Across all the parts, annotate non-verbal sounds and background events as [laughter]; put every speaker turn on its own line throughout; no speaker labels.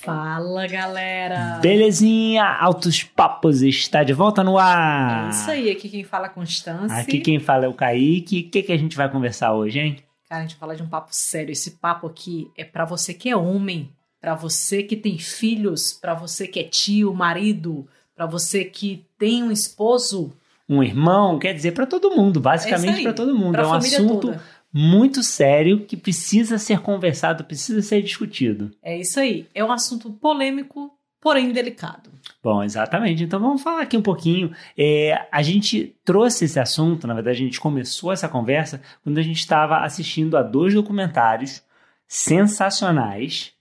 Fala galera!
Belezinha, Altos Papos está de volta no ar!
É isso aí, aqui quem fala é Constância.
Aqui quem fala é o Kaique. O que, que a gente vai conversar hoje, hein?
Cara, a gente vai falar de um papo sério. Esse papo aqui é para você que é homem, para você que tem filhos, para você que é tio, marido, para você que tem um esposo.
Um irmão, quer dizer, para todo mundo, basicamente
É
para todo mundo.
Pra
é um assunto
toda.
muito sério que precisa ser conversado, precisa ser discutido.
É isso aí. É um assunto polêmico, porém delicado.
Bom, exatamente. Então vamos falar aqui um pouquinho. É, a gente trouxe esse assunto, na verdade, a gente começou essa conversa quando a gente estava assistindo a dois documentários sensacionais,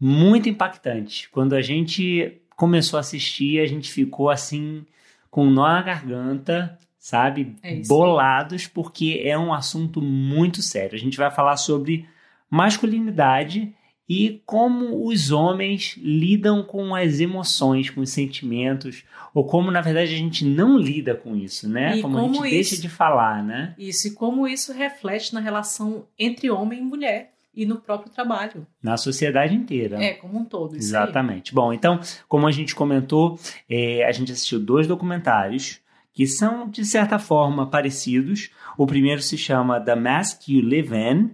muito impactantes. Quando a gente começou a assistir, a gente ficou assim, com um nó na garganta, sabe?
É.
Bolados, porque é um assunto muito sério. A gente vai falar sobre masculinidade e como os homens lidam com as emoções, com os sentimentos, ou como na verdade a gente não lida com isso, né?
E
como, a
como
gente deixa
isso-
de falar, né?
Isso e como isso reflete na relação entre homem e mulher e no próprio trabalho.
Na sociedade inteira.
É, como um todo. Isso aí.
Exatamente. Bom, então, como a gente comentou, é, a gente assistiu dois documentários que são, de certa forma, parecidos. O primeiro se chama The Mask You Live In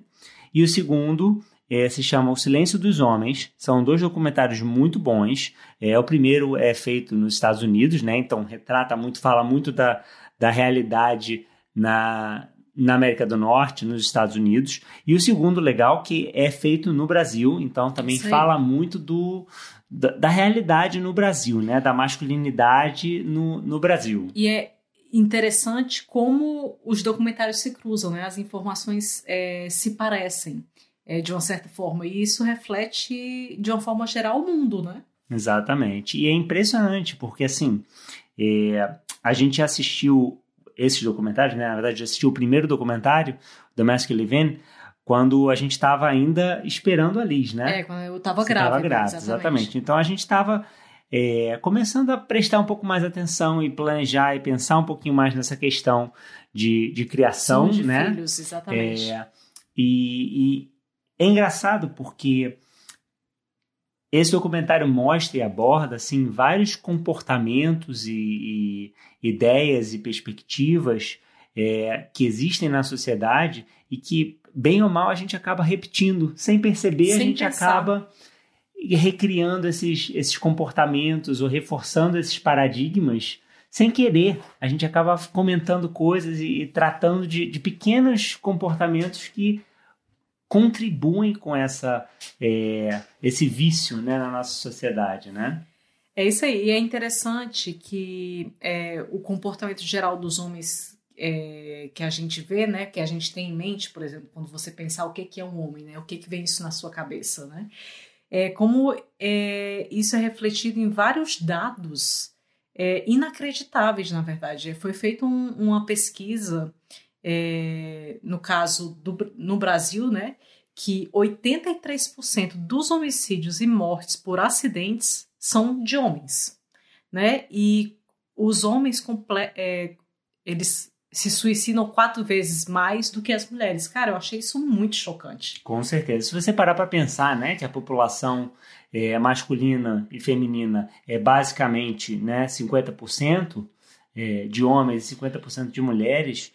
e o segundo é, se chama O Silêncio dos Homens. São dois documentários muito bons. É, o primeiro é feito nos Estados Unidos, né? Então, retrata muito, fala muito da, da realidade na, na América do Norte, nos Estados Unidos. E o segundo legal que é feito no Brasil, então também fala muito do da, da realidade no Brasil, né? Da masculinidade no, no Brasil.
E é interessante como os documentários se cruzam, né? As informações é, se parecem é, de uma certa forma. E isso reflete, de uma forma geral, o mundo, né?
Exatamente. E é impressionante, porque assim, é, a gente assistiu esses documentários, né? Na verdade, assistiu o primeiro documentário, Live In, quando a gente estava ainda esperando a Liz, né?
É, quando eu tava
Você
grávida.
tava grávida, exatamente. Então a gente estava é, começando a prestar um pouco mais atenção e planejar e pensar um pouquinho mais nessa questão de, de criação,
de
né?
filhos, exatamente.
É, e, e é engraçado porque esse documentário mostra e aborda assim, vários comportamentos e, e ideias e perspectivas é, que existem na sociedade e que, bem ou mal, a gente acaba repetindo. Sem perceber, a
Sem
gente
pensar.
acaba recriando esses, esses comportamentos ou reforçando esses paradigmas sem querer. A gente acaba comentando coisas e, e tratando de, de pequenos comportamentos que contribuem com essa, é, esse vício né, na nossa sociedade, né?
É isso aí. E é interessante que é, o comportamento geral dos homens é, que a gente vê, né? Que a gente tem em mente, por exemplo, quando você pensar o que, que é um homem, né? O que, que vem isso na sua cabeça, né? É, como é, isso é refletido em vários dados é, inacreditáveis, na verdade. Foi feita um- uma pesquisa, é, no caso do, no Brasil, né? Que 83% dos homicídios e mortes por acidentes são de homens, né? E os homens é, eles se suicidam quatro vezes mais do que as mulheres. Cara, eu achei isso muito chocante.
Com certeza. Se você parar para pensar, né, que a população é, masculina e feminina é basicamente, né, 50% é, de homens e 50% de mulheres,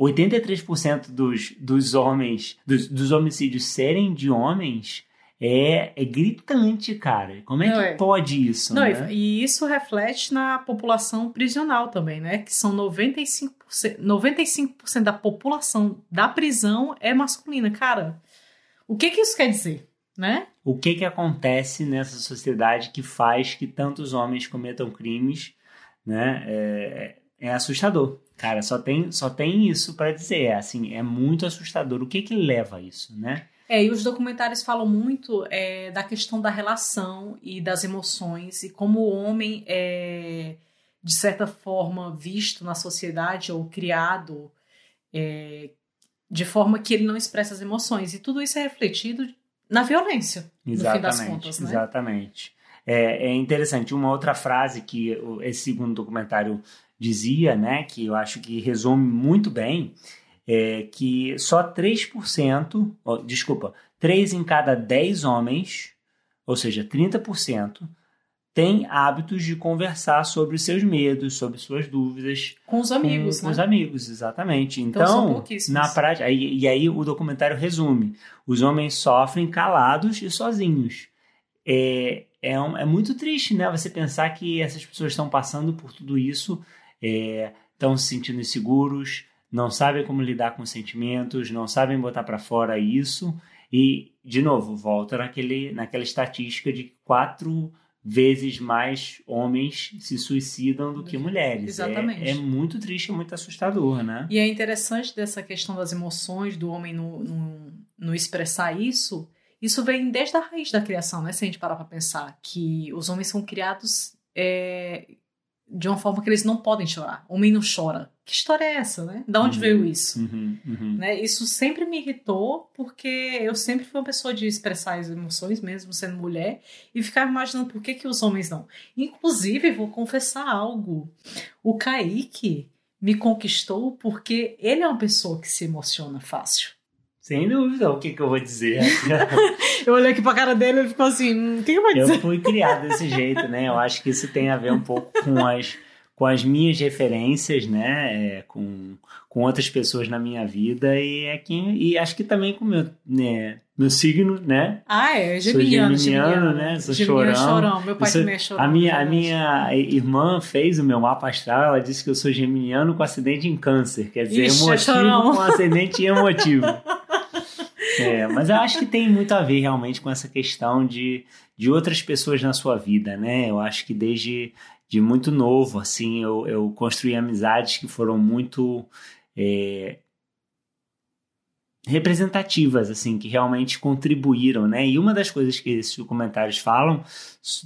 83% dos, dos homens, dos, dos homicídios serem de homens é, é gritante, cara. Como é que
é.
pode isso,
Não,
né?
e, e isso reflete na população prisional também, né? Que são 95%, 95% da população da prisão é masculina. Cara, o que que isso quer dizer, né?
o que que acontece nessa sociedade que faz que tantos homens cometam crimes, né? É, é assustador. Cara, só tem, só tem isso para dizer. É, assim, é muito assustador. O que que leva a isso, né?
É, e os documentários falam muito é, da questão da relação e das emoções e como o homem é, de certa forma, visto na sociedade ou criado é, de forma que ele não expressa as emoções. E tudo isso é refletido na violência, no fim das
Exatamente,
contas, né?
exatamente. É, é interessante, uma outra frase que esse segundo documentário dizia, né, que eu acho que resume muito bem, é, que só 3%, oh, desculpa, 3 em cada 10 homens, ou seja, 30%, tem hábitos de conversar sobre seus medos, sobre suas dúvidas.
Com os amigos,
com,
né?
Com os amigos, exatamente.
Então,
então na prática, aí, e aí o documentário resume: os homens sofrem calados e sozinhos. É, é, um, é muito triste, né? Você pensar que essas pessoas estão passando por tudo isso, é, estão se sentindo inseguros, não sabem como lidar com sentimentos, não sabem botar para fora isso. E, de novo, volta naquele, naquela estatística de quatro vezes mais homens se suicidam do que mulheres.
Exatamente.
É, é muito triste, muito assustador, né?
E é interessante dessa questão das emoções, do homem no, no, no expressar isso. Isso vem desde a raiz da criação, né? Se a gente parar para pensar que os homens são criados é, de uma forma que eles não podem chorar. O homem não chora. Que história é essa, né? Da onde
Uhum,
veio isso?
Uhum, uhum.
Né? Isso sempre me irritou, porque eu sempre fui uma pessoa de expressar as emoções, mesmo sendo mulher, e ficava imaginando por que, que os homens não. Inclusive, vou confessar algo. O Kaique me conquistou porque ele é uma pessoa que se emociona fácil.
Sem dúvida, o que, que eu vou dizer? [laughs]
Eu olhei aqui pra cara dele e ele ficou assim: hum, o que, que vai dizer?
eu fui criado desse jeito, né? Eu acho que isso tem a ver um pouco com as, com as minhas referências, né? É, com, com outras pessoas na minha vida e, é que, e acho que também com o meu, né, meu signo, né?
Ah, é,
Sou
geminiano,
geminiano, né? Sou
Geminiano
chorão.
chorão. Meu pai
Eu sou-
também é chorão.
A minha, a minha irmã fez o meu mapa astral, ela disse que eu sou geminiano com acidente em câncer, quer dizer,
Ixi, é
emotivo
chorão.
com acidente emotivo. [laughs] É, mas eu acho que tem muito a ver realmente com essa questão de, de outras pessoas na sua vida, né? Eu acho que desde de muito novo, assim, eu, eu construí amizades que foram muito é, representativas, assim, que realmente contribuíram, né? E uma das coisas que esses documentários falam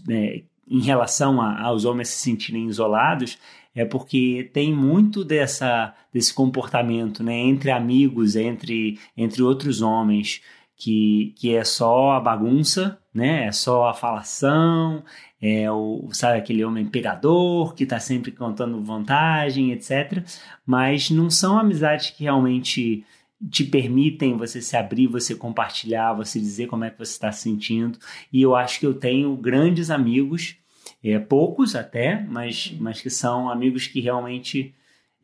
né, em relação a- aos homens se sentirem isolados é porque tem muito dessa, desse comportamento, né? Entre amigos, entre, entre outros homens, que, que é só a bagunça, né? É só a falação, é o, sabe, aquele homem pegador que tá sempre contando vantagem, etc. Mas não são amizades que realmente te permitem você se abrir, você compartilhar, você dizer como é que você está se sentindo. E eu acho que eu tenho grandes amigos, é, poucos até, mas, mas que são amigos que realmente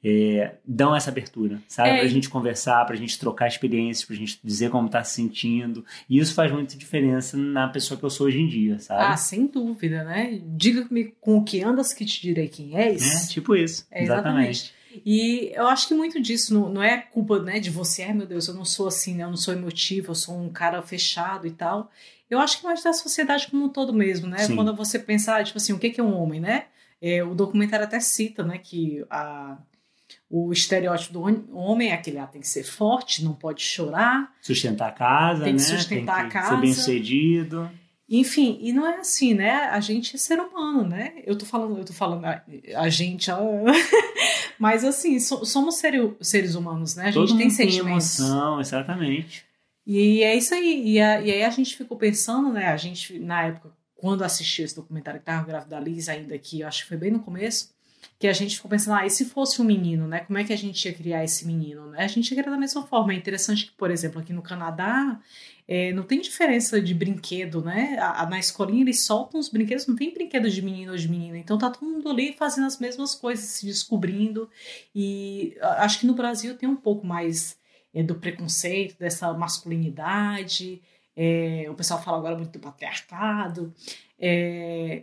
é, dão essa abertura, sabe?
É,
Pra gente conversar, pra gente trocar experiências, pra gente dizer como tá se sentindo. E isso faz muita diferença na pessoa que eu sou hoje em dia, sabe?
Ah, sem dúvida, né? Diga-me com o que andas que te direi quem és.
É, tipo isso.
É,
exatamente.
E eu acho que muito disso não, não é culpa né, de você, ai meu Deus, eu não sou assim, né? eu não sou emotivo, eu sou um cara fechado e tal. Eu acho que mais da sociedade como um todo mesmo, né?
Sim.
Quando você pensar, tipo assim, o que é um homem, né? É, o documentário até cita, né, que a, o estereótipo do hom- homem é aquele, ah, tem que ser forte, não pode chorar,
Sustentar a casa,
Tem que
né?
sustentar
tem que
a
ser
casa.
bem sucedido.
Enfim, e não é assim, né? A gente é ser humano, né? Eu tô falando, eu tô falando a, a gente, ah, [laughs] mas assim, so- somos seres humanos, né? A gente
Todo
tem
mundo tem
sentimentos.
emoção, exatamente.
E é isso aí. E, a- e aí a gente ficou pensando, né? A gente, na época, quando assistiu esse documentário que tava grávida da Liz, ainda que eu acho que foi bem no começo, que a gente ficou pensando, ah, e se fosse um menino, né? Como é que a gente ia criar esse menino, né? A gente ia criar da mesma forma. É interessante que, por exemplo, aqui no Canadá, é, não tem diferença de brinquedo, né? A- a- na escolinha eles soltam os brinquedos, não tem brinquedo de menino ou de menina. Então tá todo mundo ali fazendo as mesmas coisas, se descobrindo. E a- acho que no Brasil tem um pouco mais é, do preconceito, dessa masculinidade. É, o pessoal fala agora muito do patriarcado. É,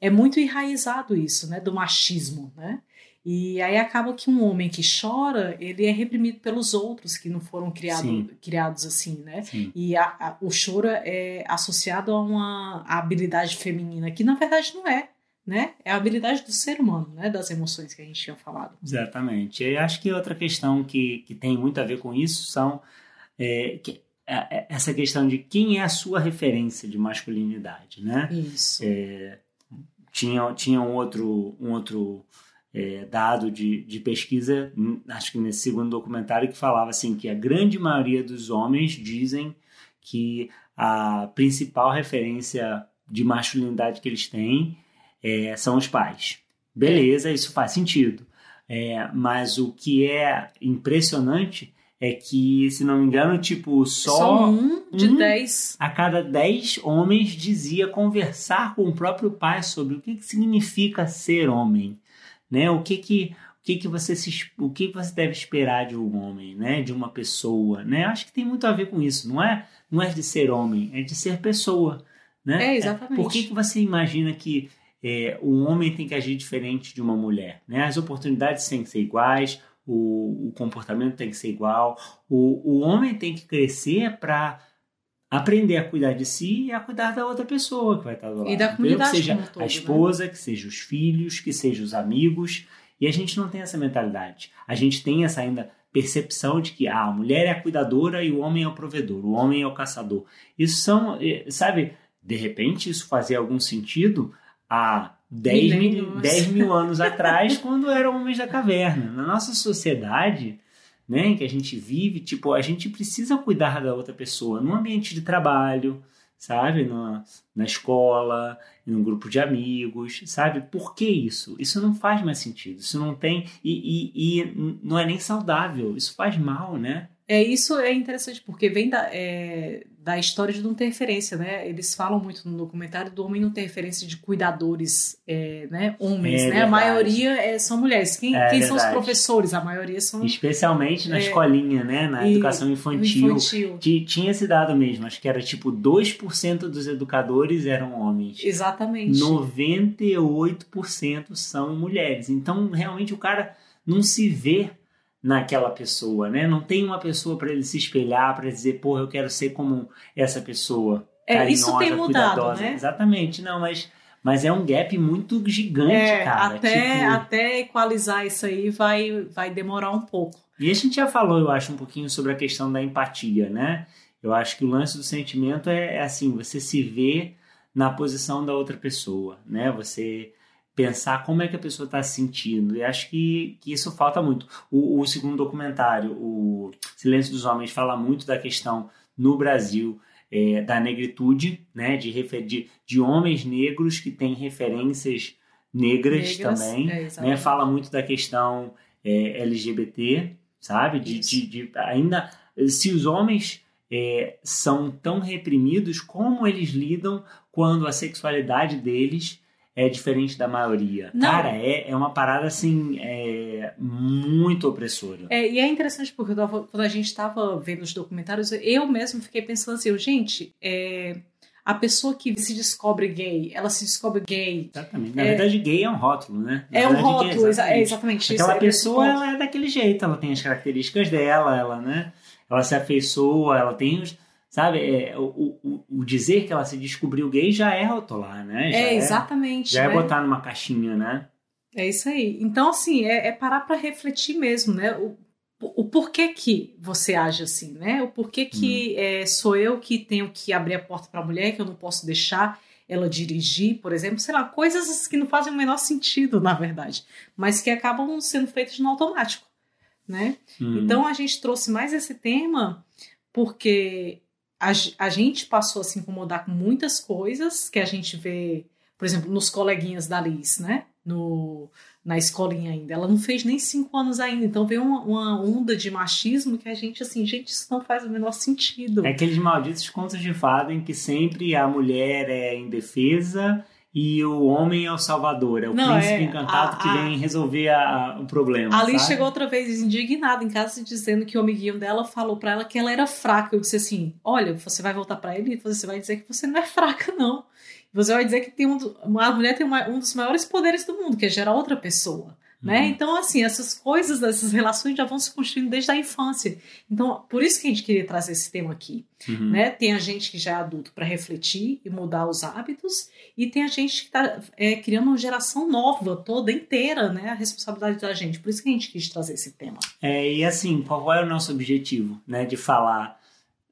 é muito enraizado isso, né? Do machismo, né? E aí acaba que um homem que chora, ele é reprimido pelos outros que não foram criado, criados assim, né?
Sim.
E a- a- o choro é associado a uma habilidade feminina, que na verdade não é, né? É a habilidade do ser humano, né? Das emoções que a gente tinha falado.
Exatamente. E acho que outra questão que, que tem muito a ver com isso são é, que- é- é essa questão de quem é a sua referência de masculinidade, né?
Isso.
Tinha, tinha um outro, um outro é, dado de, de pesquisa, hum, acho que nesse segundo documentário, que falava assim que a grande maioria dos homens dizem que a principal referência de masculinidade que eles têm é, são os pais. Beleza, isso faz sentido. É, mas o que é impressionante é que, se não me engano, tipo, só,
só um de
um
dez.
a cada dez homens dizia conversar com o próprio pai sobre o que, que significa ser homem, né? O que que o que que você se, o que você deve esperar de um homem, né? De uma pessoa, né? Acho que tem muito a ver com isso. Não é não é de ser homem, é de ser pessoa, né?
É, exatamente.
Por que que você imagina que é, um homem tem que agir diferente de uma mulher, né? As oportunidades têm que ser iguais, o, o comportamento tem que ser igual, o, o homem tem que crescer para aprender a cuidar de si e a cuidar da outra pessoa que vai estar do lado.
E da comunidade
Que seja
todo,
a
né?
esposa, que seja os filhos, que seja os amigos. E a gente não tem essa mentalidade. A gente tem essa ainda percepção de que ah, a mulher é a cuidadora e o homem é o provedor, o homem é o caçador. Isso são, eh, sabe, de repente isso fazia algum sentido há 10 mil,
Milênios.
10 mil anos atrás, quando eram homens da caverna. Na nossa sociedade, né, que a gente vive, tipo, a gente precisa cuidar da outra pessoa no ambiente de trabalho, sabe? Na, na escola, um grupo de amigos, sabe? Por que isso? Isso não faz mais sentido. Isso não tem. E, e, e não é nem saudável. Isso faz mal, né?
É, isso é interessante, porque vem da, é, da história de não ter referência, né? Eles falam muito no documentário do homem não ter referência de cuidadores, é, né? Homens,
É
né? A
verdade.
maioria é- são mulheres. Quem,
É
quem são os professores? A maioria são
Especialmente na
É.
escolinha, né? Na educação infantil.
infantil.
Ti- Tinha esse dado mesmo, acho que era tipo 2% dos educadores eram homens.
Exatamente.
98% são mulheres. Então, realmente, o cara não se vê naquela pessoa, né? Não tem uma pessoa para ele se espelhar, para dizer, porra, eu quero ser como essa pessoa.
É, isso
carinhosa,
tem mudado,
cuidadosa.
né?
Exatamente, não, mas, mas é um gap muito gigante,
É,
cara.
até,
Tipo,
até equalizar isso aí vai, vai demorar um pouco.
E a gente já falou, eu acho, um pouquinho sobre a questão da empatia, né? Eu acho que o lance do sentimento é, é assim, você se vê na posição da outra pessoa, né? Você pensar como é que a pessoa está se sentindo. E acho que, que isso falta muito. O, o segundo documentário, o Silêncio dos Homens, fala muito da questão no Brasil é, da negritude, né? De, de, de homens negros que têm referências negras,
Negras,
também.
é,
né? Fala muito da questão é, LGBT, sabe? De, de, de- ainda se os homens é, são tão reprimidos, como eles lidam quando a sexualidade deles é diferente da maioria?
Não.
Cara, é, é uma parada assim é, muito opressora.
É, e é interessante porque tava- quando a gente estava vendo os documentários, eu mesmo fiquei pensando assim, gente, é, a pessoa que se descobre gay, ela se descobre gay.
Exatamente. Na
É-
verdade, gay é um rótulo, né? Na
É um
gay
rótulo, exa- é
exatamente.
exatamente
Aquela
isso. é
pessoa, ela é daquele jeito, ela tem as características dela, ela, né? Ela se afeiçoa, ela tem os. Sabe, é, o, o, o dizer que ela se descobriu gay já é rotular, né? Já
É, exatamente.
Já é
né?
botar numa caixinha, né?
É isso aí. Então, assim, é, é parar para refletir mesmo, né? O, o porquê que você age assim, né? O porquê que
Hum.
é, sou eu que tenho que abrir a porta para a mulher, que eu não posso deixar ela dirigir, por exemplo, sei lá, coisas que não fazem o menor sentido, na verdade, mas que acabam sendo feitas no automático, né?
Hum.
Então a gente trouxe mais esse tema porque a, a gente passou a se incomodar com muitas coisas que a gente vê, por exemplo, nos coleguinhas da Liz, né? No, na escolinha ainda. Ela não fez nem cinco anos ainda, então veio uma, uma onda de machismo que a gente, assim, gente, isso não faz o menor sentido.
É aqueles malditos contos de fada em que sempre a mulher é indefesa e o homem é o salvador, é o
Não,
príncipe
é,
encantado
a-
que
a-
vem resolver a- o problema.
A Liz
sabe?
chegou outra vez indignada em casa dizendo que o amiguinho dela falou pra ela que ela era fraca. Eu disse assim: Olha, você vai voltar pra ele e você vai dizer que você não é fraca, não. Você vai dizer que tem um, uma mulher tem uma- um dos maiores poderes do mundo, que é gerar outra pessoa. Né?
Uhum.
Então, assim, essas coisas, essas relações já vão se construindo desde a infância. Então, por isso que a gente queria trazer esse tema aqui.
Uhum.
Né? Tem a gente que já é adulto para refletir e mudar os hábitos, e tem a gente que está criando uma geração nova, toda inteira, né? A responsabilidade da gente. Por isso que a gente quis trazer esse tema.
É, e assim, qual é o nosso objetivo, né, de falar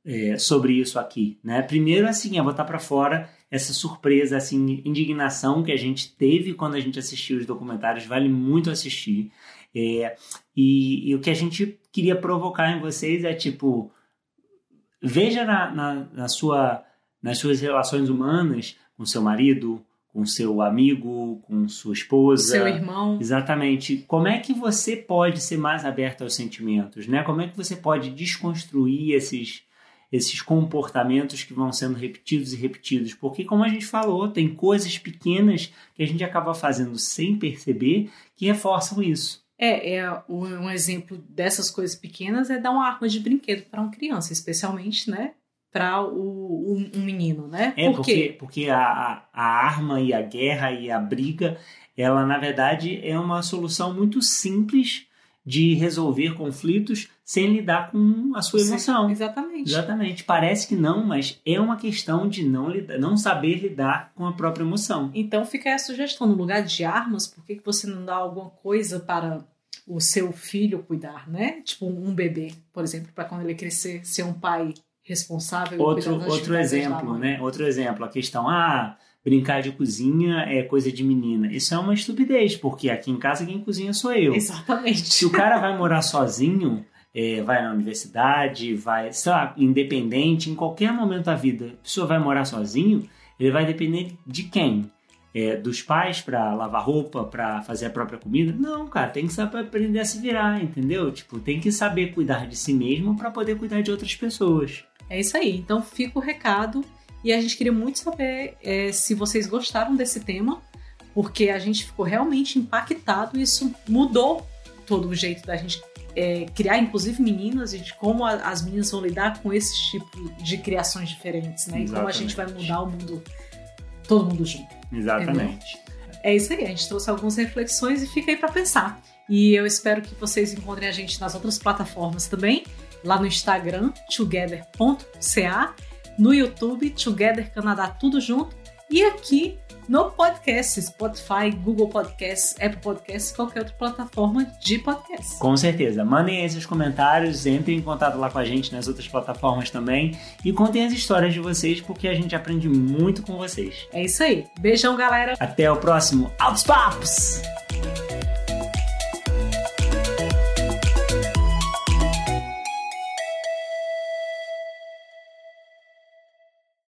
é, sobre isso aqui, né? Primeiro, assim, é botar para fora essa surpresa, assim, indignação que a gente teve quando a gente assistiu os documentários, vale muito assistir. É, e, e o que a gente queria provocar em vocês é tipo, veja na, na, na sua, nas suas relações humanas com seu marido, com seu amigo, com sua esposa,
seu irmão.
Exatamente. Como é que você pode ser mais aberto aos sentimentos, né? Como é que você pode desconstruir esses esses comportamentos que vão sendo repetidos e repetidos, porque como a gente falou, tem coisas pequenas que a gente acaba fazendo sem perceber que reforçam isso.
É, é um exemplo dessas coisas pequenas é dar uma arma de brinquedo para uma criança, especialmente, né, para o, um, um, menino, né?
É, Por porque, porque a, a arma e a guerra e a briga, ela na verdade é uma solução muito simples de resolver conflitos sem lidar com a sua emoção.
Sim, exatamente.
Exatamente. Parece que não, mas é uma questão de não, lidar, não saber lidar com a própria emoção.
Então fica aí a sugestão, no lugar de armas, por que, que você não dá alguma coisa para o seu filho cuidar, né? Tipo um bebê, por exemplo, para quando ele crescer ser um pai responsável.
Outro, outro exemplo, né? Outro exemplo, a questão, ah, brincar de cozinha é coisa de menina. Isso é uma estupidez, porque aqui em casa quem cozinha sou eu.
Exatamente.
Se o cara vai morar sozinho, é, vai na universidade, vai, sei lá, independente, em qualquer momento da vida, a pessoa vai morar sozinho, ele vai depender de quem? É, dos pais para lavar roupa, para fazer a própria comida? Não, cara, tem que saber aprender a se virar, entendeu? Tipo, tem que saber cuidar de si mesmo para poder cuidar de outras pessoas.
É isso aí. Então fica o recado e a gente queria muito saber é, se vocês gostaram desse tema, porque a gente ficou realmente impactado e isso mudou todo o jeito da gente é, criar, inclusive meninas, e de como a, as meninas vão lidar com esse tipo de criações diferentes, né? Exatamente. E como a gente vai mudar o mundo, todo mundo junto.
Exatamente.
Entendeu? É isso aí, a gente trouxe algumas reflexões e fica aí para pensar. E eu espero que vocês encontrem a gente nas outras plataformas também lá no Instagram, together.ca, no YouTube, Together Canadá, tudo junto, e aqui no podcast, Spotify, Google Podcasts, Apple Podcasts, qualquer outra plataforma de podcast.
Com certeza. Mandem aí seus comentários, entrem em contato lá com a gente nas outras plataformas também e contem as histórias de vocês, porque a gente aprende muito com vocês.
É isso aí. Beijão, galera.
Até o próximo Altos Papos!